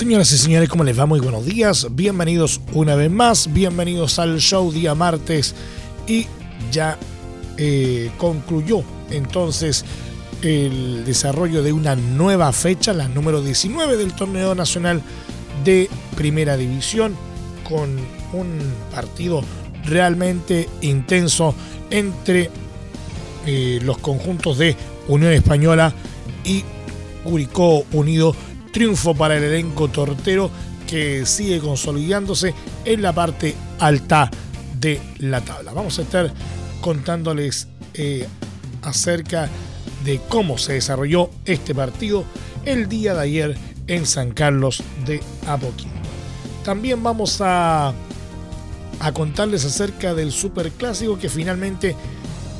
Señoras y señores, ¿cómo les va? Muy buenos días. Bienvenidos una vez más. Bienvenidos al show día martes. Y ya eh, concluyó entonces el desarrollo de una nueva fecha, la número 19 del torneo nacional de primera división, con un partido realmente intenso entre eh, los conjuntos de Unión Española y Curicó Unido. Triunfo para el elenco tortero que sigue consolidándose en la parte alta de la tabla. Vamos a estar contándoles eh, acerca de cómo se desarrolló este partido el día de ayer en San Carlos de Apoquindo. También vamos a, a contarles acerca del Superclásico que finalmente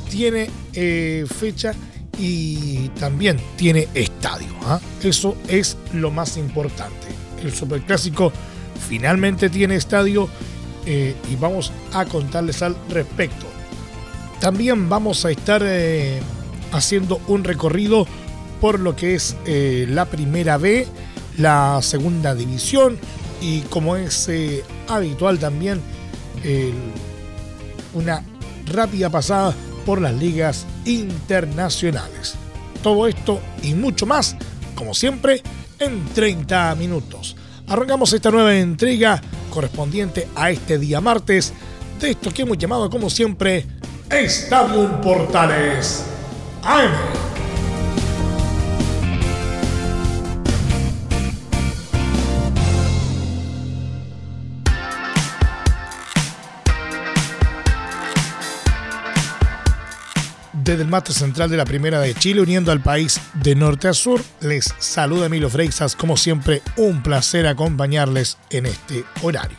tiene eh, fecha y también tiene estadio. ¿ah? Eso es lo más importante. El Superclásico finalmente tiene estadio eh, y vamos a contarles al respecto. También vamos a estar eh, haciendo un recorrido por lo que es la primera B, la segunda división y como es habitual también una rápida pasada por las ligas internacionales. Todo esto y mucho más, como siempre, en 30 minutos. Arrancamos esta nueva entrega correspondiente a este día martes de esto que hemos llamado como siempre Estadio Portales AM. Desde el mate central de la Primera de Chile, uniendo al país de norte a sur. Les saluda Emilio Freixas, como siempre, un placer acompañarles en este horario.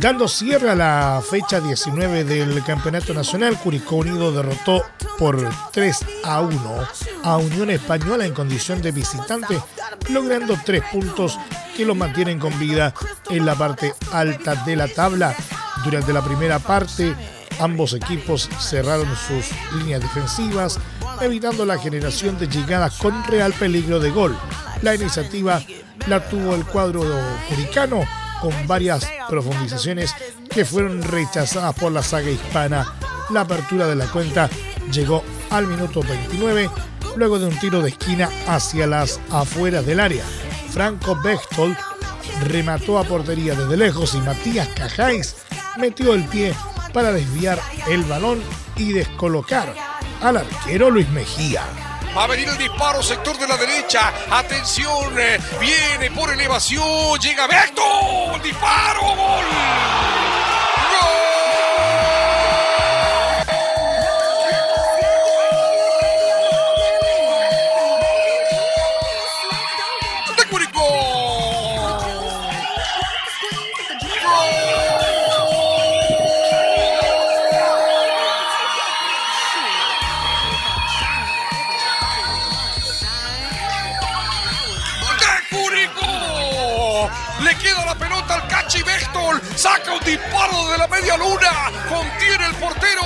Dando cierre a la fecha 19 del Campeonato Nacional, Curicó Unido derrotó por 3 a 1 a Unión Española en condición de visitante, logrando tres puntos que lo mantienen con vida en la parte alta de la tabla. Durante la primera parte, Ambos equipos cerraron sus líneas defensivas, evitando la generación de llegadas con real peligro de gol. La iniciativa la tuvo el cuadro curicano con varias profundizaciones que fueron rechazadas por la saga hispana. La apertura de la cuenta llegó al minuto 29 luego de un tiro de esquina hacia las afueras del área. Franco Bechtold remató a portería desde lejos y Matías Cajáis metió el pie para desviar el balón y descolocar al arquero Luis Mejía. Va a venir el disparo, sector de la derecha. Atención, eh, viene por elevación. Llega Beto. Disparo, gol. Luna, contiene el portero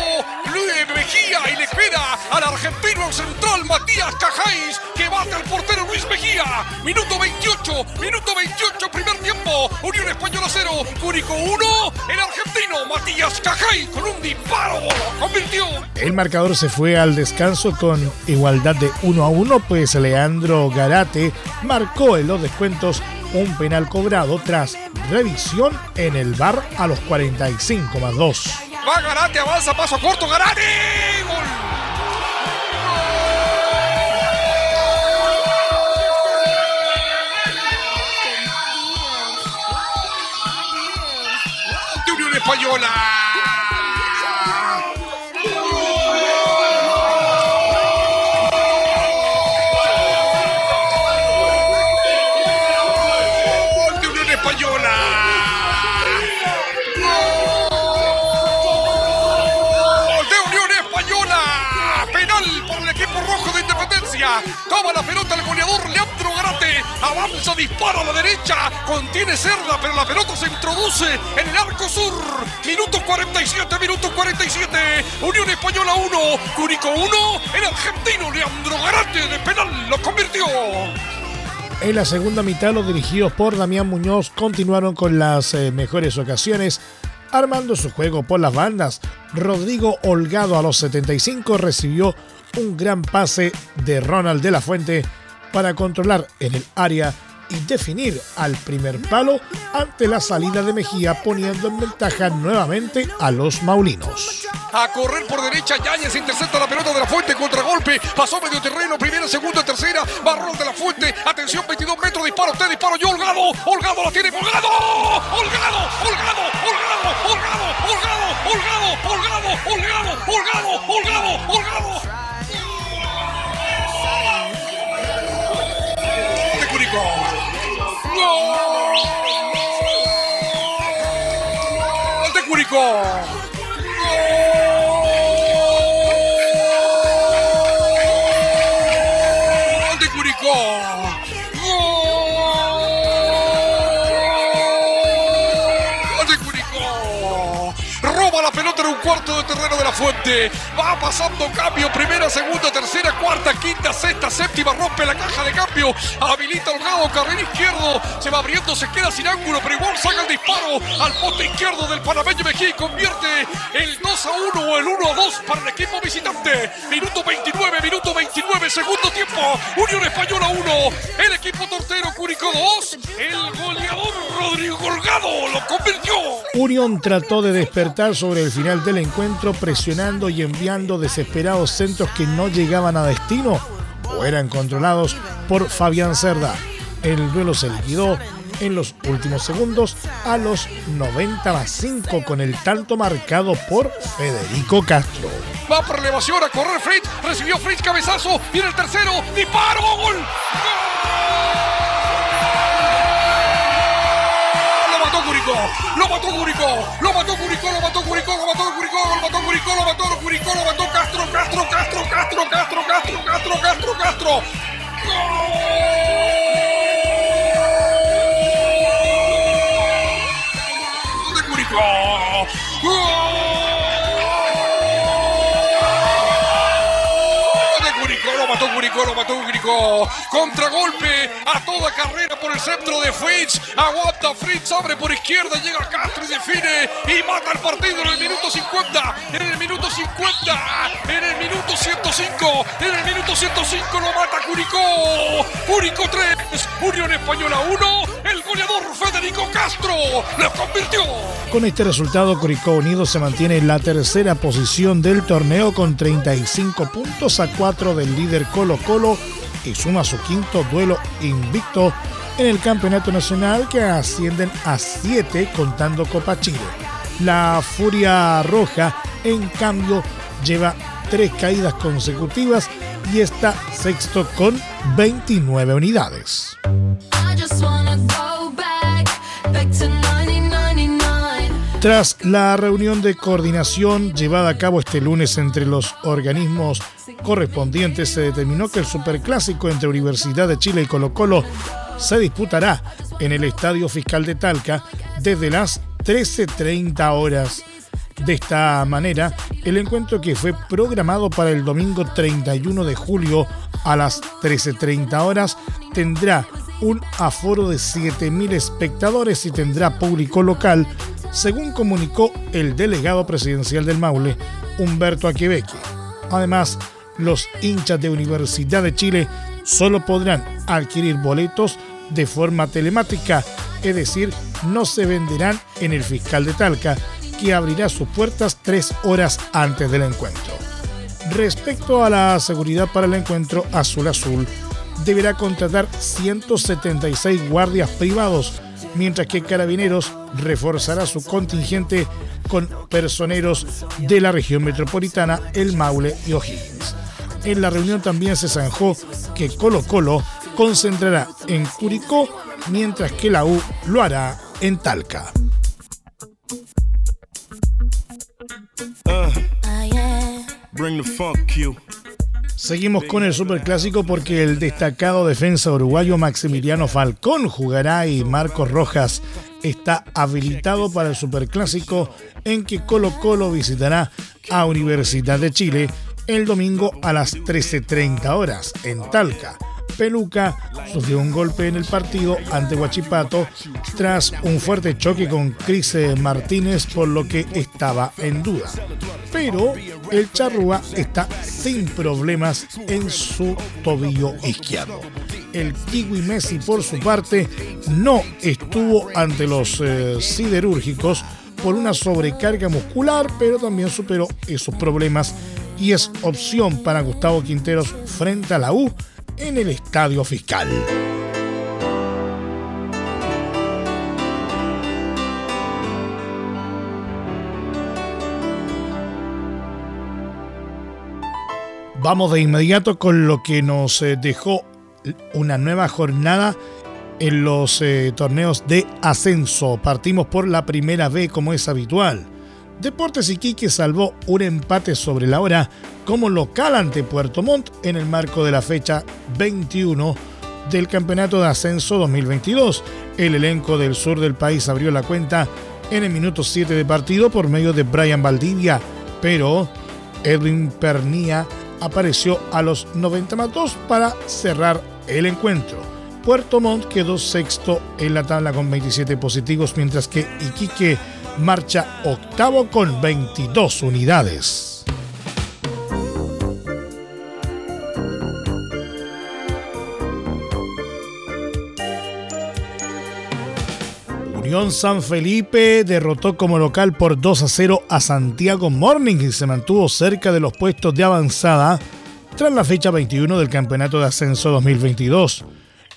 Luis Mejía y le queda al argentino central Matías Cajáis que bate al portero Luis Mejía. Minuto 28, minuto 28, primer tiempo, Unión Española 0, Cúrico 1, el argentino Matías Cajáis con un disparo convirtió. El marcador se fue al descanso con igualdad de 1 a 1, pues Leandro Garate marcó en los descuentos un penal cobrado tras revisión en el bar a los 45 más 2. Va Garate, avanza, paso corto, Garate. ¡Gol! Española. Avanza, dispara a la derecha. Contiene cerda, pero la pelota se introduce en el arco sur. Minuto 47, minuto 47. Unión Española 1, Curico 1. El argentino Leandro Garate de penal lo convirtió. En la segunda mitad, los dirigidos por Damián Muñoz continuaron con las eh, mejores ocasiones, armando su juego por las bandas. Rodrigo Holgado a los 75 recibió un gran pase de Ronald de la Fuente para controlar en el área y definir al primer palo ante la salida de Mejía poniendo en ventaja nuevamente a los Maulinos. A correr por derecha, Yáñez intercepta la pelota de la Fuente, contragolpe, pasó medio terreno, primera, segunda, tercera, Barrón de la Fuente, atención, 22 metros, disparo, usted disparo, yo, Holgado, Holgado la tiene, Holgado, Holgado, Holgado, Holgado, Holgado, Holgado, Holgado, Holgado, Holgado, Holgado, Holgado, Holgado. Curicó. ¡Gol! De Curicó. Cuarto de terreno de la fuente. Va pasando cambio. Primera, segunda, tercera, cuarta, quinta, sexta, séptima. Rompe la caja de cambio. Habilita Holgado, carril izquierdo. Se va abriendo, se queda sin ángulo, pero igual saca el disparo al poste izquierdo del panameño Mejía y convierte el 2 a 1 o el 1 a 2 para el equipo visitante. Minuto 29, minuto 29, segundo tiempo. Unión Española 1. El equipo tortero Curicó 2. El goleador Rodrigo Holgado lo convirtió. Unión trató de despertar sobre el final del encuentro presionando y enviando desesperados centros que no llegaban a destino o eran controlados por Fabián Cerda. El duelo se liquidó en los últimos segundos a los 90 más 5 con el tanto marcado por Federico Castro. Va por elevación a correr Fritz. Recibió Fritz cabezazo. Viene el tercero. Disparo. Gol. Lo Curicó. Lo mató Curicó. Lo mató Curicó. Lo mató Curicó. Lo mató Curicó. Lo mató Curicó. Lo mató Curicó. Lo mató Castro. Castro. Castro. Castro. Castro. Castro. Castro. Castro. Castro. ¡Gol de Curicó! Lo mató Curicó, lo mató Curicó. Contragolpe a toda carrera por el centro de Fritz. Aguanta Fritz, abre por izquierda, llega Castro y define y mata el partido en el minuto 50. En el minuto 50. En el minuto 105. En el minuto 105 lo mata Curicó. Curicó 3. Unión Española 1. El goleador Federico Castro lo convirtió. Con este resultado, Curicó Unido se mantiene en la tercera posición del torneo con 35 puntos a 4 del líder Colo Colo y suma su quinto duelo invicto en el campeonato nacional que ascienden a 7 contando Copa Chile. La Furia Roja, en cambio, lleva tres caídas consecutivas y está sexto con 29 unidades. I just wanna go back, back to 1999. Tras la reunión de coordinación llevada a cabo este lunes entre los organismos correspondientes, se determinó que el superclásico entre Universidad de Chile y Colo Colo se disputará en el Estadio Fiscal de Talca desde las 13.30 horas. De esta manera, el encuentro que fue programado para el domingo 31 de julio a las 13.30 horas tendrá un aforo de 7.000 espectadores y tendrá público local, según comunicó el delegado presidencial del Maule, Humberto Aquebeque. Además, los hinchas de Universidad de Chile solo podrán adquirir boletos de forma telemática, es decir, no se venderán en el fiscal de Talca, que abrirá sus puertas tres horas antes del encuentro. Respecto a la seguridad para el encuentro Azul Azul, deberá contratar 176 guardias privados, mientras que Carabineros reforzará su contingente con personeros de la región metropolitana, el Maule y O'Higgins. En la reunión también se zanjó que Colo Colo concentrará en Curicó, mientras que la U lo hará en Talca. Seguimos con el superclásico porque el destacado defensa uruguayo Maximiliano Falcón jugará y Marcos Rojas está habilitado para el superclásico en que Colo Colo visitará a Universidad de Chile el domingo a las 13.30 horas en Talca. Peluca sufrió un golpe en el partido ante Huachipato tras un fuerte choque con Cris Martínez por lo que estaba en duda. Pero el Charrúa está sin problemas en su tobillo izquierdo. El Kiwi Messi por su parte no estuvo ante los eh, siderúrgicos por una sobrecarga muscular, pero también superó esos problemas y es opción para Gustavo Quinteros frente a la U en el Estadio Fiscal. Vamos de inmediato con lo que nos eh, dejó una nueva jornada en los eh, torneos de ascenso. Partimos por la primera B como es habitual. Deportes Iquique salvó un empate sobre la hora como local ante Puerto Montt en el marco de la fecha 21 del Campeonato de Ascenso 2022. El elenco del sur del país abrió la cuenta en el minuto 7 de partido por medio de Brian Valdivia, pero Edwin Pernía apareció a los 90 más 2 para cerrar el encuentro. Puerto Montt quedó sexto en la tabla con 27 positivos, mientras que Iquique marcha octavo con 22 unidades. Unión San Felipe derrotó como local por 2 a 0 a Santiago Morning y se mantuvo cerca de los puestos de avanzada tras la fecha 21 del Campeonato de Ascenso 2022.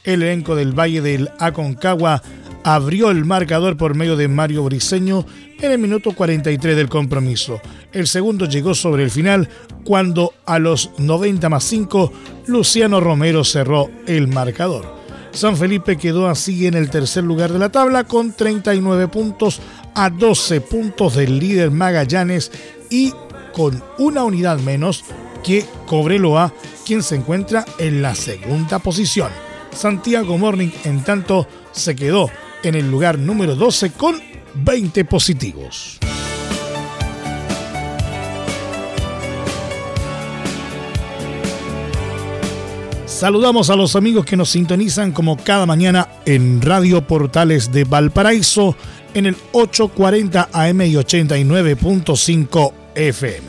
El elenco del Valle del Aconcagua abrió el marcador por medio de Mario Briseño en el minuto 43 del compromiso. El segundo llegó sobre el final cuando a los 90 más 5 Luciano Romero cerró el marcador. San Felipe quedó así en el tercer lugar de la tabla con 39 puntos a 12 puntos del líder Magallanes y con una unidad menos que Cobreloa, quien se encuentra en la segunda posición. Santiago Morning, en tanto, se quedó en el lugar número 12 con 20 positivos. Saludamos a los amigos que nos sintonizan como cada mañana en Radio Portales de Valparaíso en el 840 AM y 89.5 FM.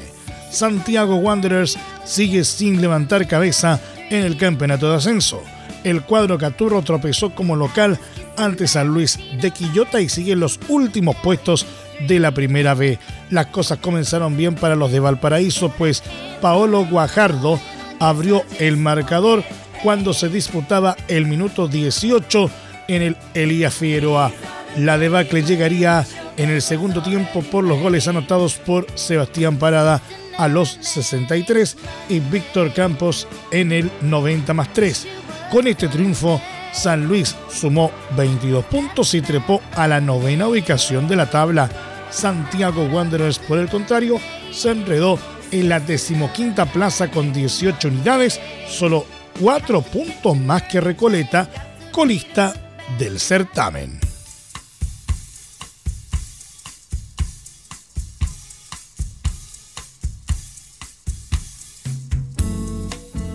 Santiago Wanderers sigue sin levantar cabeza en el campeonato de ascenso. El cuadro Caturro tropezó como local ante San Luis de Quillota y sigue en los últimos puestos de la primera B. Las cosas comenzaron bien para los de Valparaíso, pues Paolo Guajardo abrió el marcador cuando se disputaba el minuto 18 en el Elías Figueroa. La debacle llegaría en el segundo tiempo por los goles anotados por Sebastián Parada a los 63 y Víctor Campos en el 90 más 3. Con este triunfo, San Luis sumó 22 puntos y trepó a la novena ubicación de la tabla. Santiago Wanderers, por el contrario, se enredó en la decimoquinta plaza con 18 unidades, solo 4 puntos más que Recoleta, colista del certamen.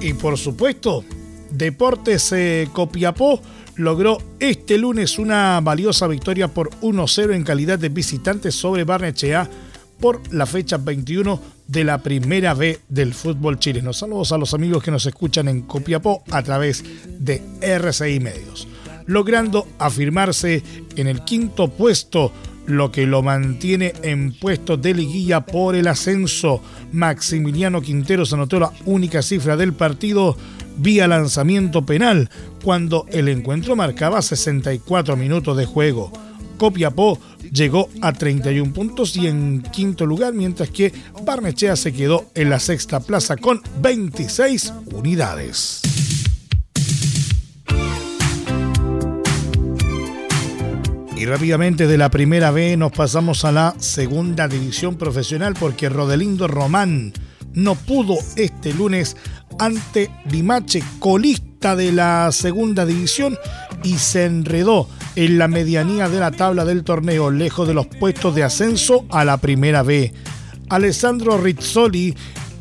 Y por supuesto, Deportes eh, Copiapó logró este lunes una valiosa victoria por 1-0 en calidad de visitante sobre Barnechea por la fecha 21 de la primera B del fútbol chileno. Saludos a los amigos que nos escuchan en Copiapó a través de RCI Medios, logrando afirmarse en el quinto puesto lo que lo mantiene en puesto de liguilla por el ascenso. Maximiliano Quinteros anotó la única cifra del partido vía lanzamiento penal cuando el encuentro marcaba 64 minutos de juego. Copiapó llegó a 31 puntos y en quinto lugar, mientras que Barnechea se quedó en la sexta plaza con 26 unidades. Y rápidamente de la primera B nos pasamos a la segunda división profesional porque Rodelindo Román no pudo este lunes ante Limache, colista de la segunda división, y se enredó en la medianía de la tabla del torneo, lejos de los puestos de ascenso a la primera B. Alessandro Rizzoli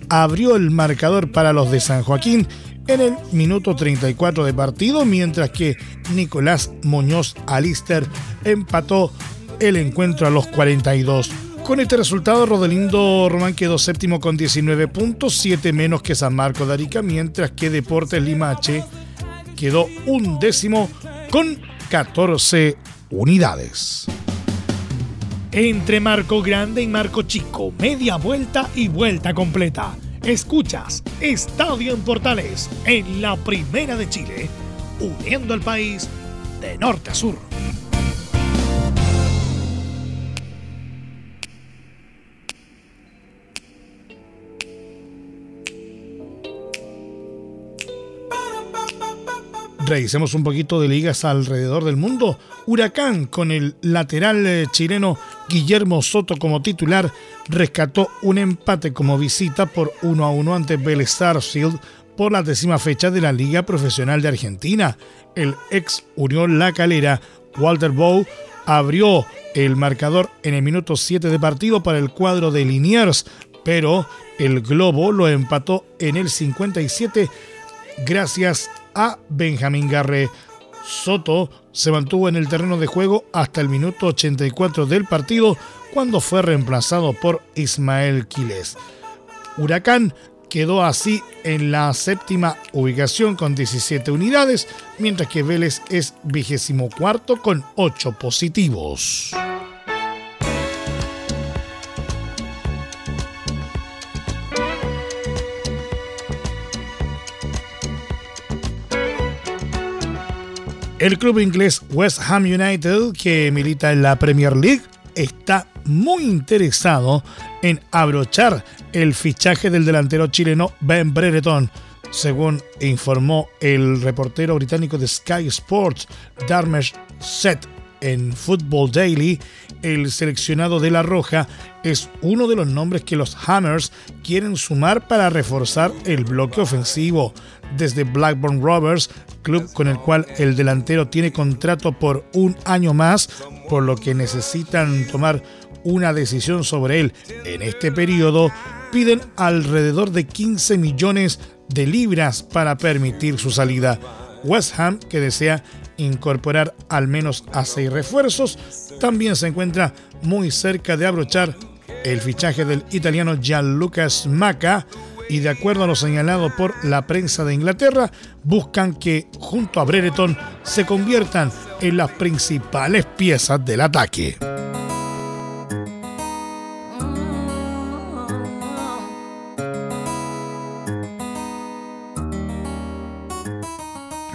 abrió el marcador para los de San Joaquín en el minuto 34 de partido, mientras que Nicolás Muñoz Alister empató el encuentro a los 42. Con este resultado, Rodelindo Román quedó séptimo con 19 puntos, 7 menos que San Marco de Arica, mientras que Deportes Limache quedó un décimo con 14 unidades. Entre Marco Grande y Marco Chico, media vuelta y vuelta completa. Escuchas Estadio en Portales en la Primera de Chile, uniendo al país de norte a sur. Revisemos un poquito de ligas alrededor del mundo. Huracán, con el lateral eh, chileno Guillermo Soto como titular, rescató un empate como visita por 1 a 1 ante Vélez Sarsfield por la décima fecha de la Liga Profesional de Argentina. El ex Unión La Calera, Walter Bow, abrió el marcador en el minuto 7 de partido para el cuadro de Liniers, pero el Globo lo empató en el 57 gracias a Benjamín Garré. Soto se mantuvo en el terreno de juego hasta el minuto 84 del partido cuando fue reemplazado por Ismael Quiles. Huracán quedó así en la séptima ubicación con 17 unidades, mientras que Vélez es vigésimo cuarto con 8 positivos. El club inglés West Ham United, que milita en la Premier League, está muy interesado en abrochar el fichaje del delantero chileno Ben Brereton. Según informó el reportero británico de Sky Sports, Darmesh Set en Football Daily, el seleccionado de La Roja es uno de los nombres que los Hammers quieren sumar para reforzar el bloque ofensivo. Desde Blackburn Rovers, club con el cual el delantero tiene contrato por un año más, por lo que necesitan tomar una decisión sobre él en este periodo, piden alrededor de 15 millones de libras para permitir su salida. West Ham, que desea incorporar al menos a seis refuerzos, también se encuentra muy cerca de abrochar el fichaje del italiano Gianluca Maca y de acuerdo a lo señalado por la prensa de Inglaterra, buscan que junto a Brereton se conviertan en las principales piezas del ataque.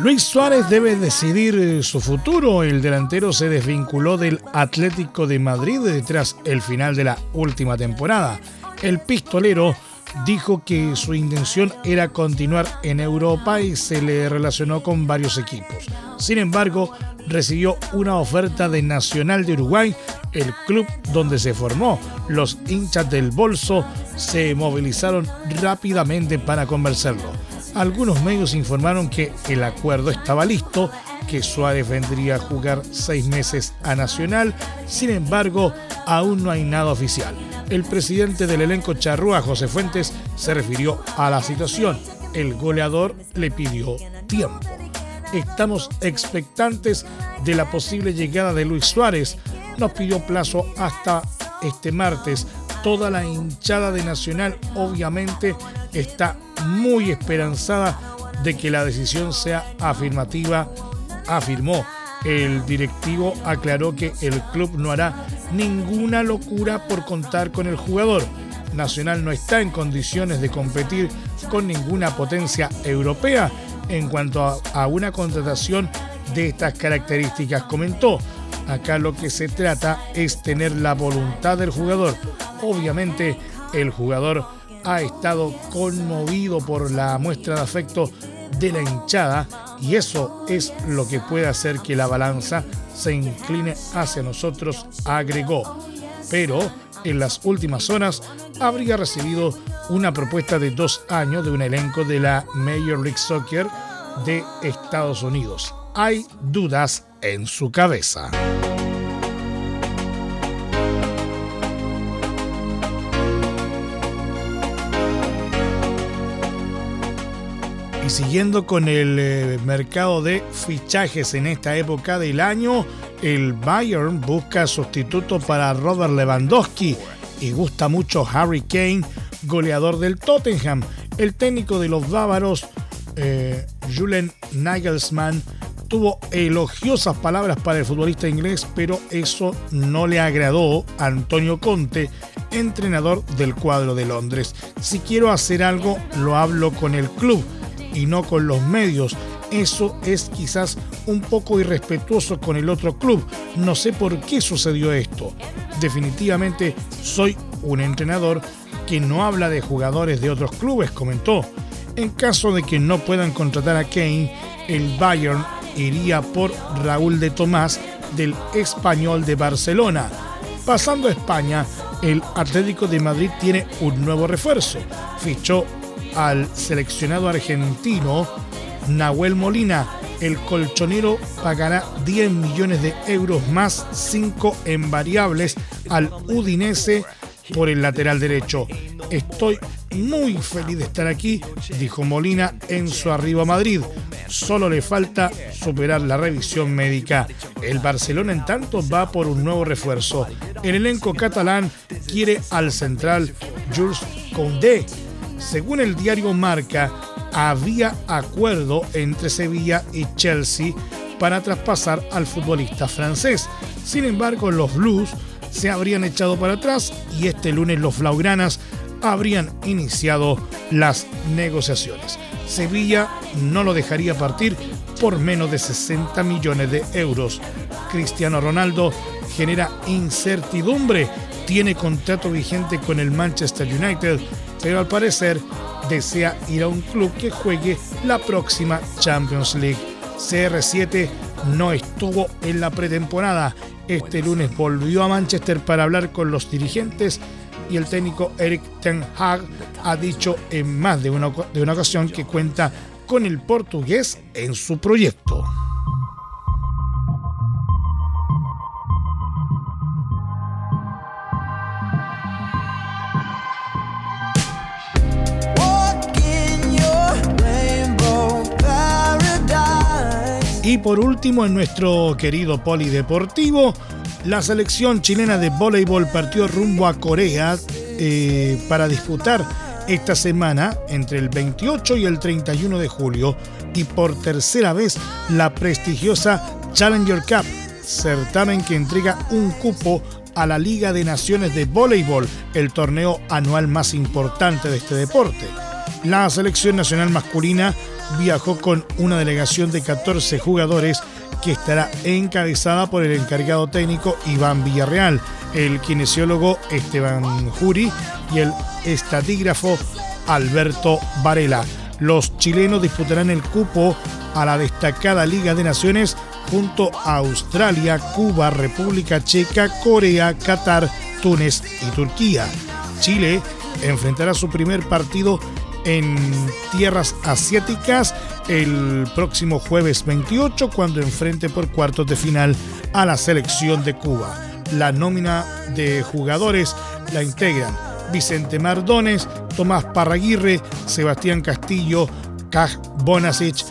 Luis Suárez debe decidir eh, su futuro. El delantero se desvinculó del Atlético de Madrid tras el final de la última temporada. El pistolero dijo que su intención era continuar en Europa y se le relacionó con varios equipos. Sin embargo, recibió una oferta de Nacional de Uruguay, el club donde se formó. Los hinchas del bolso se movilizaron rápidamente para convencerlo algunos medios informaron que el acuerdo estaba listo, que Suárez vendría a jugar seis meses a Nacional, sin embargo, aún no hay nada oficial. El presidente del elenco charrúa, José Fuentes, se refirió a la situación. El goleador le pidió tiempo. Estamos expectantes de la posible llegada de Luis Suárez. Nos pidió plazo hasta este martes. Toda la hinchada de Nacional obviamente está muy esperanzada de que la decisión sea afirmativa, afirmó. El directivo aclaró que el club no hará ninguna locura por contar con el jugador. Nacional no está en condiciones de competir con ninguna potencia europea en cuanto a, a una contratación de estas características, comentó. Acá lo que se trata es tener la voluntad del jugador. Obviamente el jugador ha estado conmovido por la muestra de afecto de la hinchada y eso es lo que puede hacer que la balanza se incline hacia nosotros, agregó. Pero en las últimas horas habría recibido una propuesta de dos años de un elenco de la Major League Soccer de Estados Unidos. Hay dudas en su cabeza. Siguiendo con el eh, mercado de fichajes en esta época del año, el Bayern busca sustituto para Robert Lewandowski y gusta mucho Harry Kane, goleador del Tottenham. El técnico de los bávaros, eh, Julian Nagelsmann, tuvo elogiosas palabras para el futbolista inglés, pero eso no le agradó a Antonio Conte, entrenador del cuadro de Londres. Si quiero hacer algo, lo hablo con el club y no con los medios. Eso es quizás un poco irrespetuoso con el otro club. No sé por qué sucedió esto. Definitivamente soy un entrenador que no habla de jugadores de otros clubes, comentó. En caso de que no puedan contratar a Kane, el Bayern iría por Raúl de Tomás del Español de Barcelona. Pasando a España, el Atlético de Madrid tiene un nuevo refuerzo. Fichó al seleccionado argentino Nahuel Molina. El colchonero pagará 10 millones de euros más 5 en variables al Udinese por el lateral derecho. Estoy muy feliz de estar aquí, dijo Molina en su arribo a Madrid. Solo le falta superar la revisión médica. El Barcelona, en tanto, va por un nuevo refuerzo. El elenco catalán quiere al central Jules Condé. Según el diario Marca, había acuerdo entre Sevilla y Chelsea para traspasar al futbolista francés. Sin embargo, los Blues se habrían echado para atrás y este lunes los Blaugranas habrían iniciado las negociaciones. Sevilla no lo dejaría partir por menos de 60 millones de euros. Cristiano Ronaldo genera incertidumbre, tiene contrato vigente con el Manchester United, pero al parecer desea ir a un club que juegue la próxima Champions League. CR7 no estuvo en la pretemporada. Este lunes volvió a Manchester para hablar con los dirigentes y el técnico Eric Ten Hag ha dicho en más de una, de una ocasión que cuenta con el portugués en su proyecto. Y por último, en nuestro querido polideportivo, la selección chilena de voleibol partió rumbo a Corea eh, para disputar esta semana entre el 28 y el 31 de julio y por tercera vez la prestigiosa Challenger Cup, certamen que entrega un cupo a la Liga de Naciones de Voleibol, el torneo anual más importante de este deporte. La selección nacional masculina viajó con una delegación de 14 jugadores que estará encabezada por el encargado técnico Iván Villarreal, el kinesiólogo Esteban Juri y el estatígrafo Alberto Varela. Los chilenos disputarán el cupo a la destacada Liga de Naciones junto a Australia, Cuba, República Checa, Corea, Qatar, Túnez y Turquía. Chile enfrentará su primer partido en tierras asiáticas el próximo jueves 28 cuando enfrente por cuartos de final a la selección de Cuba. La nómina de jugadores la integran Vicente Mardones, Tomás Parraguirre, Sebastián Castillo, Kaj Bonasic,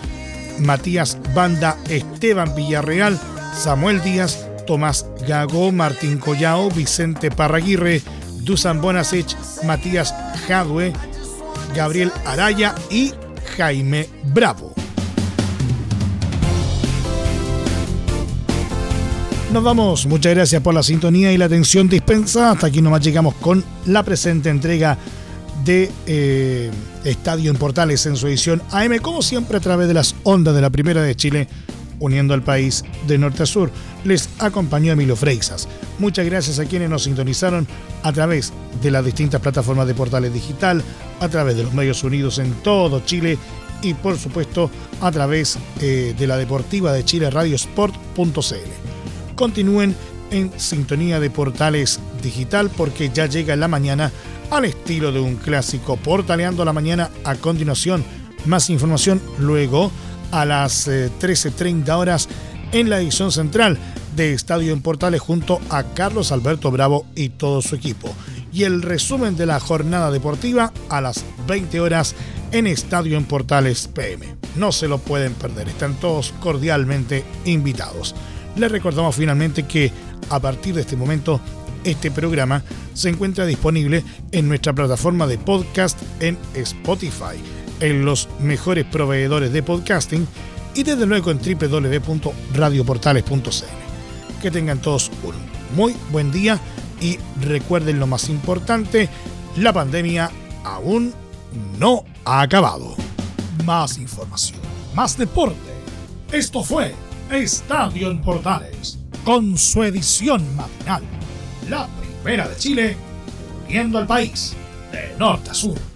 Matías Banda, Esteban Villarreal, Samuel Díaz, Tomás Gago, Martín Collao, Vicente Parraguirre, Dusan Bonasic, Matías Jadwe, Gabriel Araya y Jaime Bravo. Nos vamos, muchas gracias por la sintonía y la atención dispensada. Hasta aquí nomás llegamos con la presente entrega de eh, Estadio en Portales en su edición AM, como siempre a través de las ondas de la Primera de Chile, uniendo al país de norte a sur. Les acompañó Emilio Freixas. Muchas gracias a quienes nos sintonizaron a través de las distintas plataformas de Portales Digital, a través de los medios unidos en todo Chile y por supuesto a través eh, de la Deportiva de Chile Radiosport.cl continúen en sintonía de Portales Digital porque ya llega la mañana al estilo de un clásico. Portaleando la mañana a continuación. Más información luego a las 13.30 eh, horas en la edición central de Estadio en Portales junto a Carlos Alberto Bravo y todo su equipo. Y el resumen de la jornada deportiva a las 20 horas en Estadio en Portales PM. No se lo pueden perder, están todos cordialmente invitados. Les recordamos finalmente que a partir de este momento este programa se encuentra disponible en nuestra plataforma de podcast en Spotify, en los mejores proveedores de podcasting y desde luego en www.radioportales.cl. Que tengan todos un muy buen día y recuerden lo más importante, la pandemia aún no ha acabado. Más información, más deporte. Esto fue Estadio en Portales, con su edición matinal. La primera de Chile, viendo al país de norte a sur.